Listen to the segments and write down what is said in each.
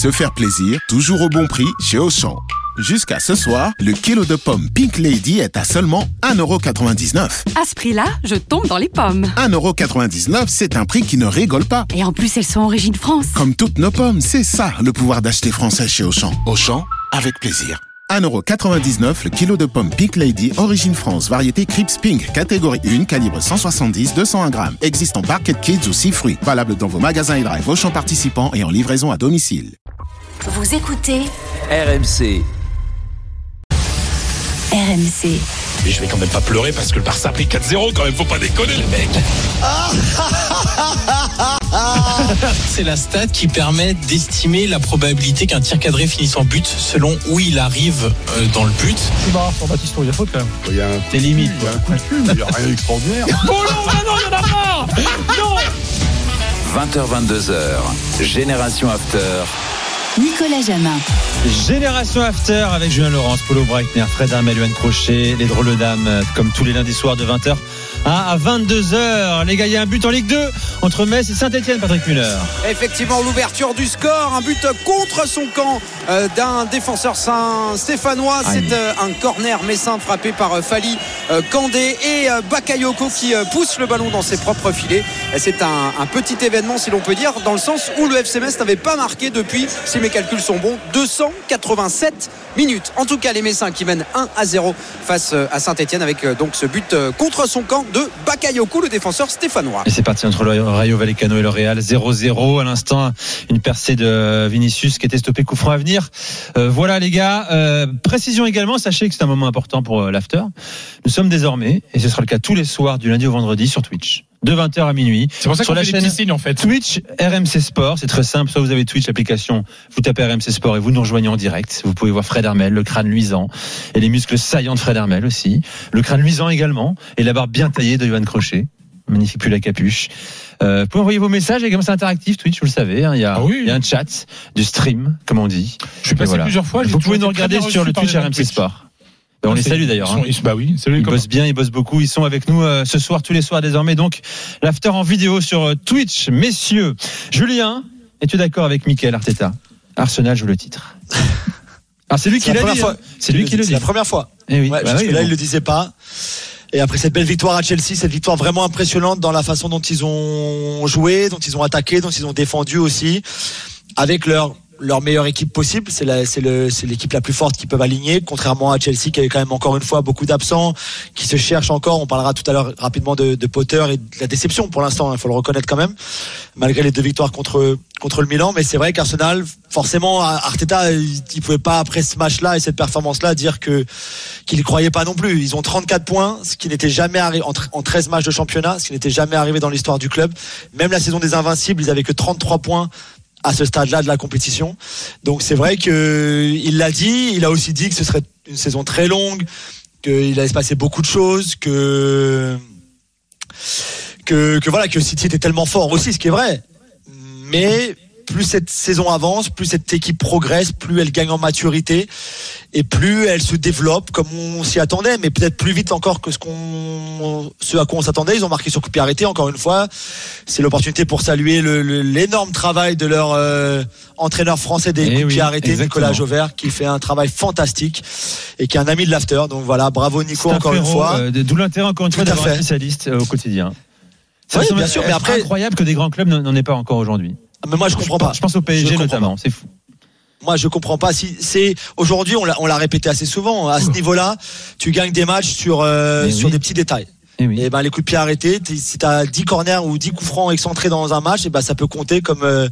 Se faire plaisir, toujours au bon prix chez Auchan. Jusqu'à ce soir, le kilo de pommes Pink Lady est à seulement 1,99€. À ce prix-là, je tombe dans les pommes. 1,99€, c'est un prix qui ne rigole pas. Et en plus, elles sont origine France. Comme toutes nos pommes, c'est ça le pouvoir d'acheter français chez Auchan. Auchan, avec plaisir. 1,99€ le kilo de pommes Pink Lady, origine France, variété Crips Pink, catégorie 1, calibre 170-201 grammes. Existe en Barket Kids ou 6 fruits. Valable dans vos magasins et drive Auchan participants et en livraison à domicile. Vous écoutez RMC. RMC. Mais je vais quand même pas pleurer parce que le Barça a pris 4-0 quand même, faut pas déconner les mecs. C'est la stat qui permet d'estimer la probabilité qu'un tir cadré finisse en but selon où il arrive euh, dans le but. C'est marrant pour Baptiste, il y a faute quand même. Il y a un Des limites. il y a un coup de cul, mais il y a rien d'extraordinaire. Oh non, ah non, il y en a pas Non 20h22h. Génération After. Nicolas Jamin. Génération After avec Julien Laurence, Polo Breitner, Fred Armel, Crochet, les drôles dames, euh, comme tous les lundis soirs de 20h à 22h. Les gars, il y a un but en Ligue 2 entre Metz et Saint-Etienne, Patrick Muller. Effectivement, l'ouverture du score, un but contre son camp euh, d'un défenseur saint-stéphanois. C'est euh, un corner messin frappé par Fali Kandé et Bakayoko qui pousse le ballon dans ses propres filets. C'est un, petit événement, si l'on peut dire, dans le sens où le FC n'avait pas marqué depuis, si mes calculs sont bons, 287 minutes. En tout cas, les Messins qui mènent 1 à 0 face euh, à Saint-Etienne avec euh, donc ce but euh, contre son camp de Bakayoko, le défenseur stéphanois. Et c'est parti entre le Rayo Vallecano et le Real. 0-0 à l'instant. Une percée de Vinicius qui était stoppé coup franc à venir. Voilà les gars. Précision également, sachez que c'est un moment important pour l'after. Nous sommes désormais, et ce sera le cas tous les soirs du lundi au vendredi sur Twitch. De 20h à minuit. C'est pour ça Sur qu'on la fait chaîne en fait. Twitch RMC Sport, c'est très simple. Soit vous avez Twitch, l'application, vous tapez RMC Sport et vous nous rejoignez en direct. Vous pouvez voir Fred Hermel, le crâne luisant et les muscles saillants de Fred Hermel aussi. Le crâne luisant également et la barbe bien taillée de Johan Crochet. Magnifique pull à capuche. Euh, vous pouvez envoyer vos messages et comme c'est interactif Twitch, vous le savez. hein, il, y a, Ah oui. il y a un chat, du stream, comme on dit. Je suis passé voilà. plusieurs fois. Vous pouvez nous regarder sur le Twitch RMC Twitch. Sport. On les c'est- salue d'ailleurs. ils hein. Bah oui, salut Ils bossent bien, ils bossent beaucoup. Ils sont avec nous euh, ce soir, tous les soirs désormais. Donc, l'after en vidéo sur euh, Twitch. Messieurs, Julien, es-tu d'accord avec Michael Arteta? Arsenal joue le titre. Ah, c'est lui qui C'est la dit. hein. C'est lui qui le C'est dit. la première fois. Eh oui, Ouais, bah parce oui, que là, bon. il le disait pas. Et après cette belle victoire à Chelsea, cette victoire vraiment impressionnante dans la façon dont ils ont joué, dont ils ont attaqué, dont ils ont défendu aussi, avec leur leur meilleure équipe possible. C'est l'équipe la plus forte qu'ils peuvent aligner, contrairement à Chelsea qui avait quand même encore une fois beaucoup d'absents, qui se cherchent encore. On parlera tout à l'heure rapidement de, de Potter et de la déception pour l'instant. Il faut le reconnaître quand même, malgré les deux victoires contre contre le Milan. Mais c'est vrai qu'Arsenal, forcément, Arteta, il, il pouvait pas après ce match-là et cette performance-là dire que qu'il ne croyait pas non plus. Ils ont 34 points, ce qui n'était jamais arrivé en, en 13 matchs de championnat, ce qui n'était jamais arrivé dans l'histoire du club. Même la saison des Invincibles, ils avaient que 33 points à ce stade-là de la compétition. Donc c'est vrai que il l'a dit. Il a aussi dit que ce serait une saison très longue, qu'il allait se passer beaucoup de choses, que que, que voilà que City était tellement fort aussi, ce qui est vrai. Mais plus cette saison avance, plus cette équipe progresse, plus elle gagne en maturité et plus elle se développe comme on s'y attendait, mais peut-être plus vite encore que ce qu'on, ce à quoi on s'attendait. Ils ont marqué sur coup arrêté. Encore une fois, c'est l'opportunité pour saluer l'énorme travail de leur euh, entraîneur français des Eh coups oui, arrêtés. Nicolas Jauvert, qui fait un travail fantastique et qui est un ami de l'after. Donc voilà, bravo Nico C'est un encore une fois. euh, D'où l'intérêt, encore une Tout fois, d'avoir un spécialiste euh, au quotidien. Ça Oui, semble bien sûr, mais après- incroyable que des grands clubs n'en aient pas encore aujourd'hui. Mais moi je comprends pas. Je pense au PSG notamment. C'est fou. Moi, je comprends pas. Si c'est aujourd'hui, on l'a, répété assez souvent. À ce niveau-là, tu gagnes des matchs sur euh, Mais sur oui. des petits détails. Eh oui. Et ben les coups de pied arrêtés, si t'as 10 corners ou 10 coups francs excentrés dans un match, et ben ça peut compter comme euh,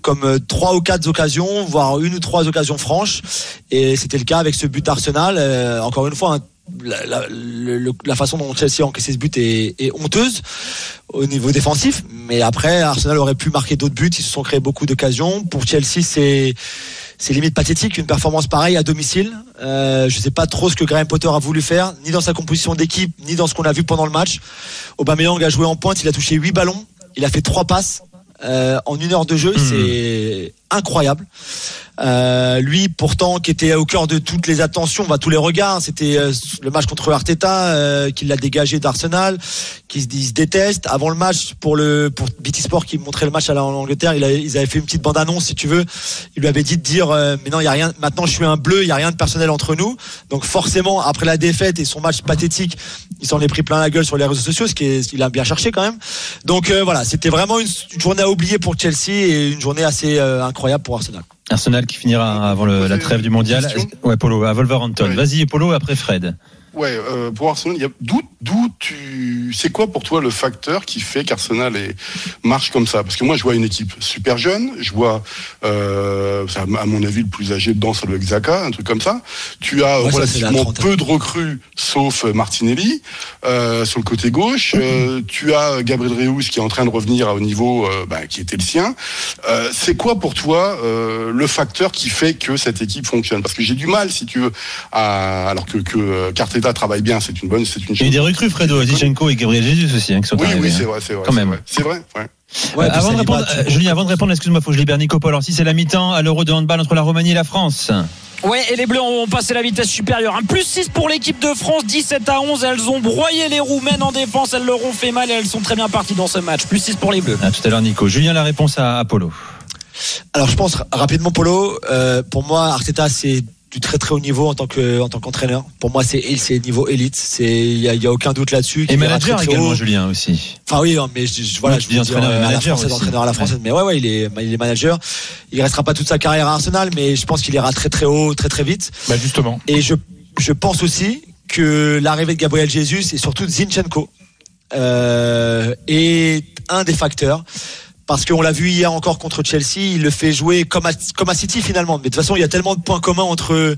comme euh, trois ou quatre occasions, voire une ou trois occasions franches. Et c'était le cas avec ce but d'Arsenal. Euh, encore une fois. hein, la, la- le- le- la façon dont Chelsea a encaissé ce but est, est honteuse au niveau défensif, mais après Arsenal aurait pu marquer d'autres buts. Ils se sont créés beaucoup d'occasions. Pour Chelsea, c'est c'est limite pathétique une performance pareille à domicile. Euh, je sais pas trop ce que Graham Potter a voulu faire, ni dans sa composition d'équipe, ni dans ce qu'on a vu pendant le match. Aubameyang a joué en pointe, il a touché 8 ballons, il a fait trois passes. Euh, en une heure de jeu, Hmm. c'est incroyable. Euh, lui, pourtant, qui était au cœur de toutes les attentions, bah, tous les regards, c'était euh, le match contre Arteta, euh, qui l'a dégagé d'Arsenal, qui se, détestent. Avant le match, pour le BT Sport qui montrait le match à en Angleterre, il ils avaient fait une petite bande annonce, si tu veux. Il lui avait dit de dire, mais non, il y a rien. Maintenant, je suis un bleu, il y a rien de personnel entre nous. Donc forcément, après la défaite et son match pathétique, il s'en est pris plein la gueule sur les réseaux sociaux, ce qui est, il a bien cherché quand même. Donc voilà, c'était vraiment une, une journée à oublier pour Chelsea et une journée assez euh, incroyable pour Arsenal. Arsenal qui finira avant le- la trêve du mondial. Ouais, Polo, à Wolverhampton. Ouais. Vas-y, Polo, après Fred. Ouais, euh, pour Arsenal, il y a d'où d'où tu c'est quoi pour toi le facteur qui fait qu'Arsenal est marche comme ça? Parce que moi je vois une équipe super jeune, je vois euh, à mon avis le plus âgé dedans doit être Xhaka, un truc comme ça. Tu as c'est relativement peu de recrues sauf euh, Martinelli euh, sur le côté gauche. Euh, tu as Gabriel Reus qui est en train de revenir au niveau euh, bah, qui était le sien. Euh, c'est quoi pour toi euh, le facteur qui fait que cette équipe fonctionne? Parce que j'ai du mal si tu veux à, alors que que euh, Travaille bien, c'est une bonne c'est une Il y a eu des recrues, Fredo, Zichenko et Gabriel Jesus aussi, hein, qui sont oui, arrivés. oui, c'est hein. vrai, c'est vrai. Quand c'est même. vrai. C'est vrai, ouais. Ouais, Euh, puis avant de répondre, euh, Julien, avant de répondre, excuse-moi, faut que je libère Nico Paul. Alors, si c'est la mi-temps à l'Euro de handball entre la Roumanie et la France. Ouais, et les Bleus ont passé la vitesse supérieure. Un plus 6 pour l'équipe de France, 17 à 11. Elles ont broyé les Roumaines en défense. Elles leur ont fait mal et elles sont très bien parties dans ce match. Plus 6 pour les Bleus. À tout à l'heure, Nico. Julien, la réponse à Apollo. Alors je pense rapidement Polo. euh, pour moi, Arteta c'est du très très haut niveau en tant que en tant qu'entraîneur. Pour moi, c'est c'est niveau élite. C'est il y y a aucun doute là-dessus. Et manager très, très également, haut. Julien aussi. Enfin oui, hein, mais je, je- voilà, Oui, je dis dire, entraîneur, euh, manager française, entraîneur à la française. Mais ouais, ouais, il est il est manager. Il restera pas toute sa carrière à Arsenal, mais je pense qu'il ira très très haut, très très vite. Bah justement. Et je, je pense aussi que l'arrivée de Gabriel Jesus et surtout de Zinchenko euh, est un des facteurs. Parce qu'on l'a vu hier encore contre Chelsea, il le fait jouer comme à, comme à City finalement. Mais de toute façon, il y a tellement de points communs entre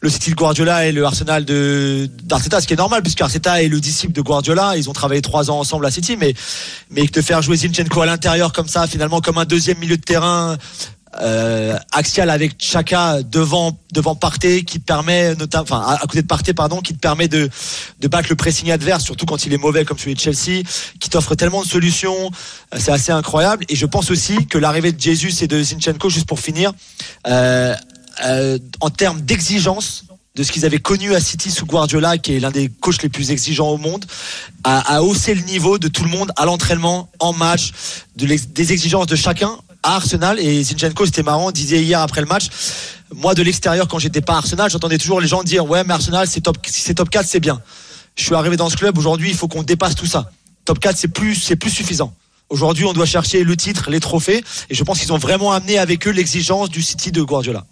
le City de Guardiola et le Arsenal de d'Arteta, ce qui est normal puisque Arteta est le disciple de Guardiola. Ils ont travaillé trois ans ensemble à City, mais mais de faire jouer Zinchenko à l'intérieur comme ça, finalement comme un deuxième milieu de terrain euh, axial avec Chaka devant devant Partey qui te permet notamment à, côté de Partey pardon qui te permet de battre le pressing adverse surtout quand il est mauvais comme celui de Chelsea qui t'offre tellement de solutions. Euh, c'est assez incroyable. Et je pense aussi que l'arrivée de Jesus et de Zinchenko juste pour finir euh, en termes d'exigence de ce qu'ils avaient connu à City sous Guardiola, qui est l'un des coachs les plus exigeants au monde, a, haussé le niveau de tout le monde à l'entraînement, en match, des exigences de chacun à Arsenal. Et Zinchenko, c'était marrant, disait hier après le match, moi de l'extérieur, quand j'étais pas Arsenal, j'entendais toujours les gens dire, ouais, mais Arsenal, c'est top, si c'est top 4, c'est bien. Je suis arrivé dans ce club, aujourd'hui, il faut qu'on dépasse tout ça. Top 4, c'est plus, c'est plus suffisant. Aujourd'hui, on doit chercher le titre, les trophées, et je pense qu'ils ont vraiment amené avec eux l'exigence du City de Guardiola.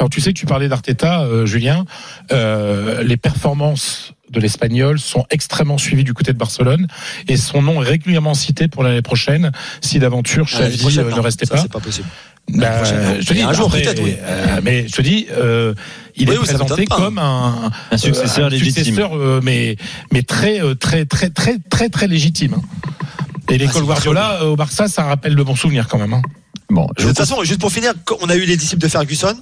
Alors tu sais que tu parlais d'Arteta, euh, Julien. Euh, les performances de l'Espagnol sont extrêmement suivies du côté de Barcelone et son nom est régulièrement cité pour l'année prochaine si d'aventure Ah, Xavi euh, ne restait pas. C'est pas possible. Bah, je te dis, un jour après, peut-être, oui. euh, mais je te dis, euh, il Oui, est oui, présenté comme un, Un successeur euh, un légitime. successeur, euh, mais mais très très très très très très légitime. Et l'école Ah, Guardiola au Barça, ça rappelle de bons souvenirs quand même. hein. Bon, je De toute façon, juste pour finir, on a eu les disciples de Ferguson.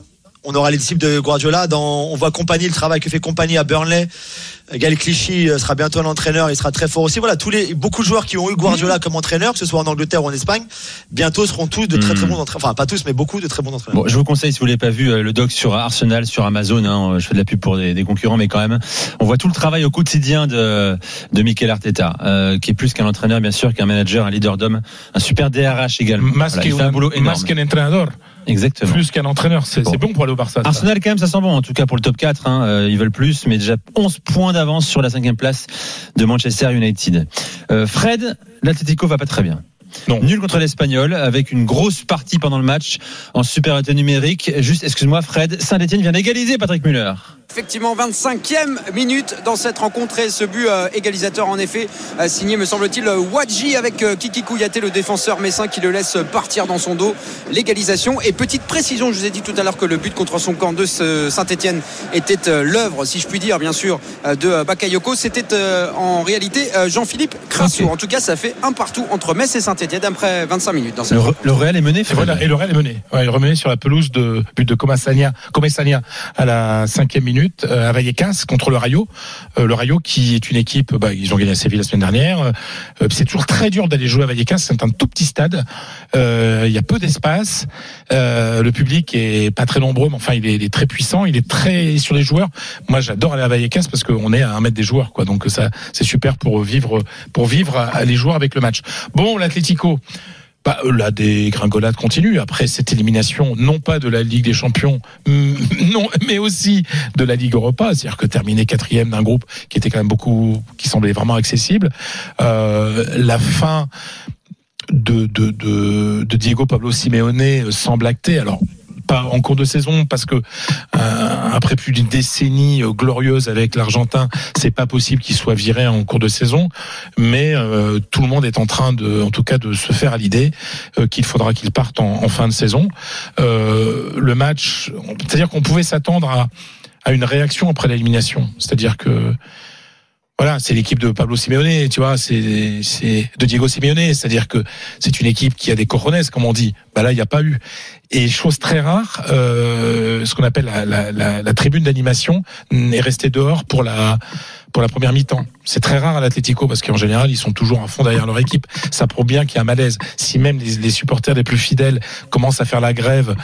On aura les disciples de Guardiola. Dans, on voit Compagnie, le travail que fait Compagnie à Burnley. Gal Clichy euh, sera bientôt un entraîneur. Il sera très fort aussi. Voilà, tous les, beaucoup de joueurs qui ont eu Guardiola comme entraîneur, que ce soit en Angleterre ou en Espagne, bientôt seront tous de très très Mhm. bons entraîneurs. Enfin, pas tous, mais beaucoup de très bons entraîneurs. Bon, je vous conseille, si vous l'avez pas vu, euh, le doc sur Arsenal, sur Amazon. Hein, je fais de la pub pour des, des concurrents, mais quand même, on voit tout le travail au quotidien de, de Mikel Arteta, euh, qui est plus qu'un entraîneur, bien sûr, qu'un manager, un leader d'homme, un super DRH également. Más Voilà, que il fait un un- boulot énorme. más qu'un entraîneur, Exactement. plus qu'un entraîneur. C'est Bon. bon pour aller au Barça. ça. Arsenal quand même ça sent bon en tout cas pour le top 4 hein. Euh, ils veulent plus mais déjà 11 points d'avance sur la cinquième place de Manchester United euh, Fred l'Atlético va pas très bien Non. Nul contre l'Espagnol avec une grosse partie pendant le match en supériorité numérique. Juste, excuse-moi Fred, Saint-Etienne vient d'égaliser Patrick Muller. Effectivement, 25e minute dans cette rencontre et ce but euh, égalisateur en effet euh, signé me semble-t-il Wadji avec euh, Kiki Kouyaté le défenseur messin qui le laisse partir dans son dos l'égalisation et petite précision je vous ai dit tout à l'heure que le but contre son camp de Saint-Etienne était euh, l'œuvre si je puis dire bien sûr de Bakayoko c'était euh, en réalité euh, Jean-Philippe Crasso en tout cas ça fait un partout entre Metz et Saint-Etienne après 25 minutes dans cette Le, rencontre. le Real est mené. Et voilà, et le Real est mené. Ouais, il est remené sur la pelouse de but de Comasania, Comessania à la cinquième minute. Minutes euh, à Vallecas contre le Rayo. Euh, le Rayo qui est une équipe, bah, ils ont gagné à Séville la semaine dernière. Euh, c'est toujours très dur d'aller jouer à Vallecas. C'est un tout petit stade. Il y a peu d'espace. Le public est pas très nombreux, mais enfin il est, très puissant. Il est très sur les joueurs. Moi, j'adore aller à Vallecas parce qu'on est à un mètre des joueurs. Donc ça, c'est super pour vivre, pour vivre à les joueurs avec le match. Bon, l'Atlético. Bah, euh, la dégringolade continue. Après cette élimination, non pas de la Ligue des Champions, mm, non, mais aussi de la Ligue Europa, c'est-à-dire que terminer quatrième d'un groupe qui était quand même beaucoup, qui semblait vraiment accessible. Euh, la fin de, de, de, Diego Pablo Simeone semble actée. Alors pas en cours de saison parce que euh, après plus d'une décennie euh, glorieuse avec l'Argentin, c'est pas possible qu'il soit viré en cours de saison. Mais euh, tout le monde est en train de, en tout cas, de se faire à l'idée euh, qu'il faudra qu'il parte en, en fin de saison. Euh, le match, c'est-à-dire qu'on pouvait s'attendre à, à une réaction après l'élimination. C'est-à-dire que voilà, c'est l'équipe de Pablo Simeone, tu vois, c'est de Diego Simeone, c'est-à-dire que c'est une équipe qui a des cojones, comme on dit. Bah là, il n'y a pas eu. Et chose très rare, euh, ce qu'on appelle la, la, la tribune d'animation est restée dehors pour la pour la première mi-temps. C'est très rare à l'Atlético parce qu'en général, ils sont toujours à fond derrière leur équipe. Ça prouve bien qu'il y a un malaise. Si même les, supporters les plus fidèles commencent à faire la grève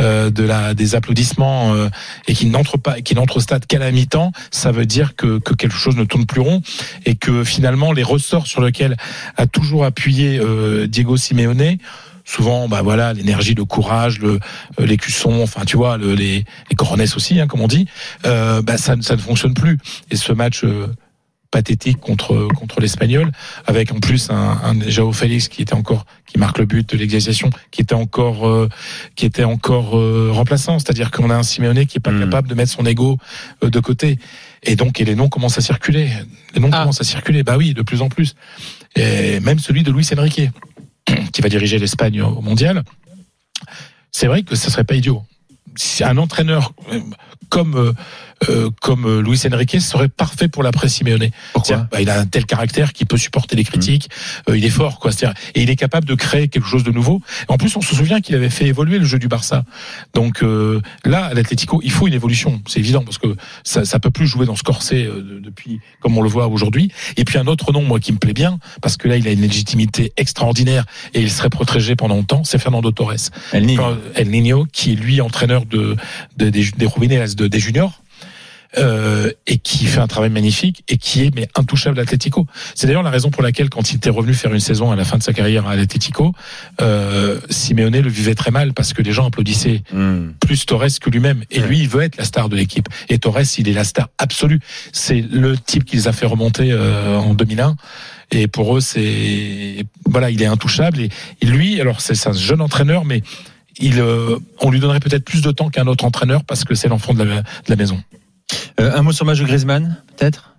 euh, de la des applaudissements euh, et qu'ils n'entrent pas, qu'ils n'entrent au stade qu'à la mi-temps, ça veut dire que, que quelque chose ne tourne plus rond et que finalement les ressorts sur lesquels a toujours appuyé euh, Diego Simeone souvent bah voilà l'énergie le courage le euh, l'écusson enfin tu vois le, les les coronets aussi hein, comme on dit euh, bah ça, ça ne fonctionne plus. Et ce match euh, pathétique contre contre l'espagnol avec en plus un, un Joao Félix qui était encore qui marque le but de l'égalisation qui était encore euh, qui était encore euh, remplaçant. C'est-à-dire qu'on a un Simeone qui est pas capable de mettre son ego euh, de côté. Et donc et les noms commencent à circuler. Les noms commencent à circuler. Bah oui de plus en plus. Et même celui de Luis Enrique qui va diriger l'Espagne au mondial c'est vrai que ce serait pas idiot. Un entraîneur euh, comme euh, comme euh, Luis Enrique serait parfait pour l'après Simeone. Pourquoi bah, Il a un tel caractère qu'il peut supporter les critiques. euh, il est fort, quoi. Et il est capable de créer quelque chose de nouveau. En plus, on se souvient qu'il avait fait évoluer le jeu du Barça. Donc euh, là, à l'Atlético, il faut une évolution. C'est évident parce que ça, ça peut plus jouer dans ce corset euh, de- depuis comme on le voit aujourd'hui. Et puis un autre nom, moi, qui me plaît bien, parce que là, il a une légitimité extraordinaire et il serait protégé pendant longtemps. C'est Fernando Torres. El. Quand- El Niño, qui est lui entraîneur de, de- des, des de, des juniors. Euh, et qui fait un travail magnifique et qui est mais intouchable à l'Atlético. C'est d'ailleurs la raison pour laquelle quand il était revenu faire une saison à la fin de sa carrière à l'Atlético, euh, Simeone le vivait très mal parce que les gens applaudissaient plus Torres que lui-même. Et lui, il veut être la star de l'équipe. Et Torres, il est la star absolue. C'est le type qui les a fait remonter euh, en 2001. Et pour eux, c'est voilà, il est intouchable. Et, et lui, alors c'est c'est un jeune entraîneur, mais il, euh, on lui donnerait peut-être plus de temps qu'un autre entraîneur parce que c'est l'enfant de la, de la maison. Euh, un mot sur le Griezmann, peut-être?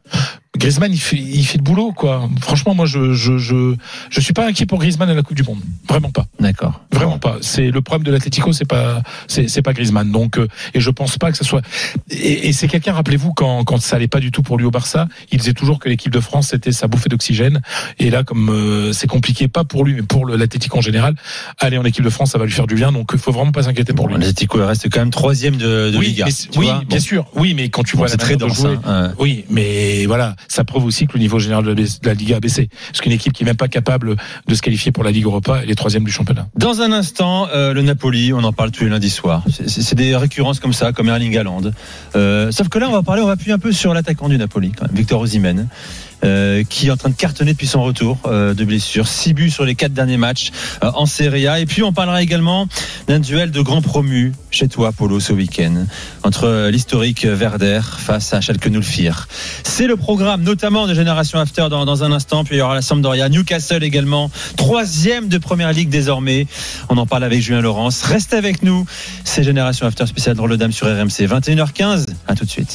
Griezmann, il fait, il fait le boulot, quoi. Franchement, moi, je, je, je, je suis pas inquiet pour Griezmann à la Coupe du Monde. Vraiment pas. D'accord. Vraiment pas. C'est le problème de l'Atlético, c'est pas, c'est, c'est pas Griezmann. Donc, euh, et je pense pas que ce soit. Et, et c'est quelqu'un, rappelez-vous, quand, quand ça allait pas du tout pour lui au Barça, il disait toujours que l'équipe de France c'était sa bouffée d'oxygène. Et là, comme euh, c'est compliqué, pas pour lui, mais pour l'Atlético en général, aller en équipe de France, ça va lui faire du bien. Donc, il faut vraiment pas s'inquiéter pour lui. L'Atlético reste quand même troisième de, de oui, Liga. mais- oui, bien Bon. sûr. Oui, mais quand tu Bon, vois c'est la très de jouer, hein, ouais. oui, mais voilà, ça prouve aussi que le niveau général de la- Liga a baissé. Parce qu'une équipe qui n'est même pas capable de se qualifier pour la Ligue Europa, elle est troisième du championnat. Dans un instant, euh, le Napoli, on en parle tous les lundis soirs. C'est des récurrences comme ça, comme Erling Haaland. Euh, sauf que là, on va parler, on va appuyer un peu sur l'attaquant du Napoli, quand même, Victor Osimhen, euh, qui est en train de cartonner depuis son retour euh, de blessure. 6 buts sur les quatre derniers matchs euh, en Serie A. Et puis, on parlera également d'un duel de grands promus chez toi, Polo, ce week-end, entre l'historique Verder face à Schalke 04. C'est le programme, notamment de Génération After dans, un instant. Puis il y aura la Sampdoria, Newcastle également, troisième de Première Ligue désormais. On en parle avec Julien Laurence. Restez avec nous. C'est Génération After spécial dans le Dame sur RMC. 21h15. À tout de suite.